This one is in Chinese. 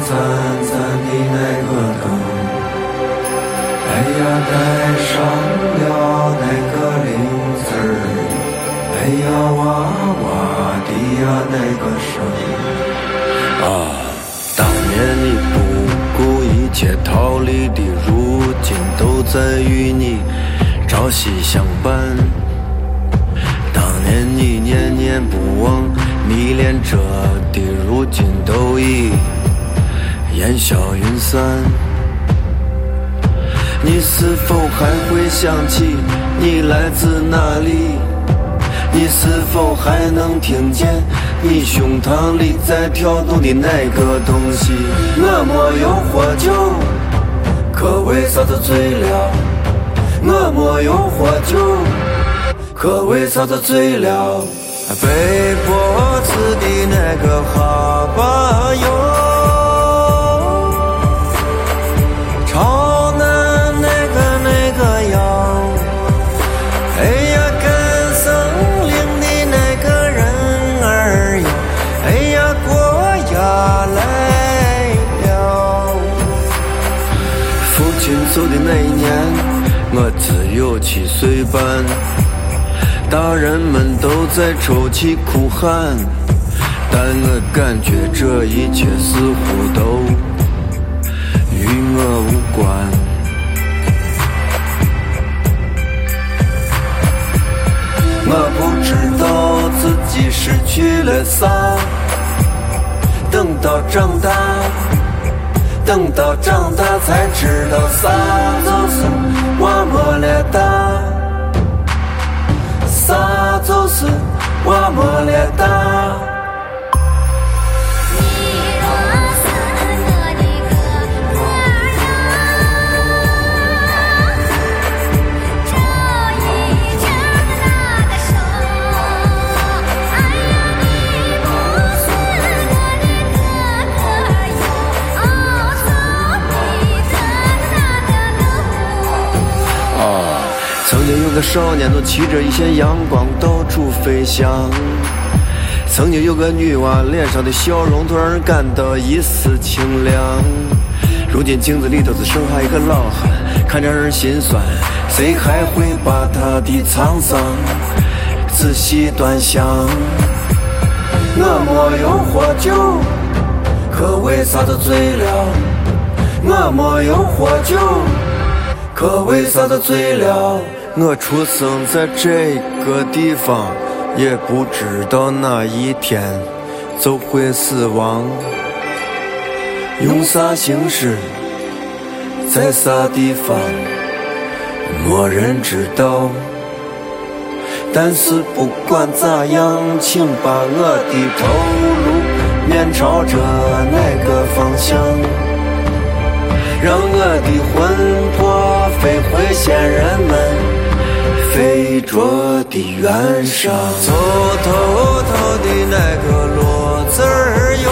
灿灿的那个灯，哎呀带上了那个铃子儿，哎呀哇哇的呀那个声。啊，当年你不顾一切逃离的，如今都在与你朝夕相伴。当年你念念不忘迷恋着的，如今都已。烟消云散。你是否还会想起你来自哪里？你是否还能听见你胸膛里在跳动的那个东西？我没有喝酒，可为啥子醉了？我没有喝酒，可为啥子醉了？背脖子的那个哈巴哟。走的那一年，我只有七岁半，大人们都在抽泣哭喊，但我感觉这一切似乎都与我无关。我不知道自己失去了啥，等到长大。等到长大才知道，啥就个少年，都骑着一线阳光到处飞翔。曾经有个女娃，脸上的笑容都让人感到一丝清凉。如今镜子里头只剩下一个老汉，看着让人心酸。谁还会把他的沧桑仔细端详？我没有喝酒，可为啥子醉了？我没有喝酒，可为啥子醉了？我出生在这个地方，也不知道哪一天就会死亡。用啥形式，在啥地方，没人知道。但是不管咋样，请把我的头颅面朝着那个方向，让我的魂魄飞回仙人们。飞着的远上，走头头的那个骡子儿哟，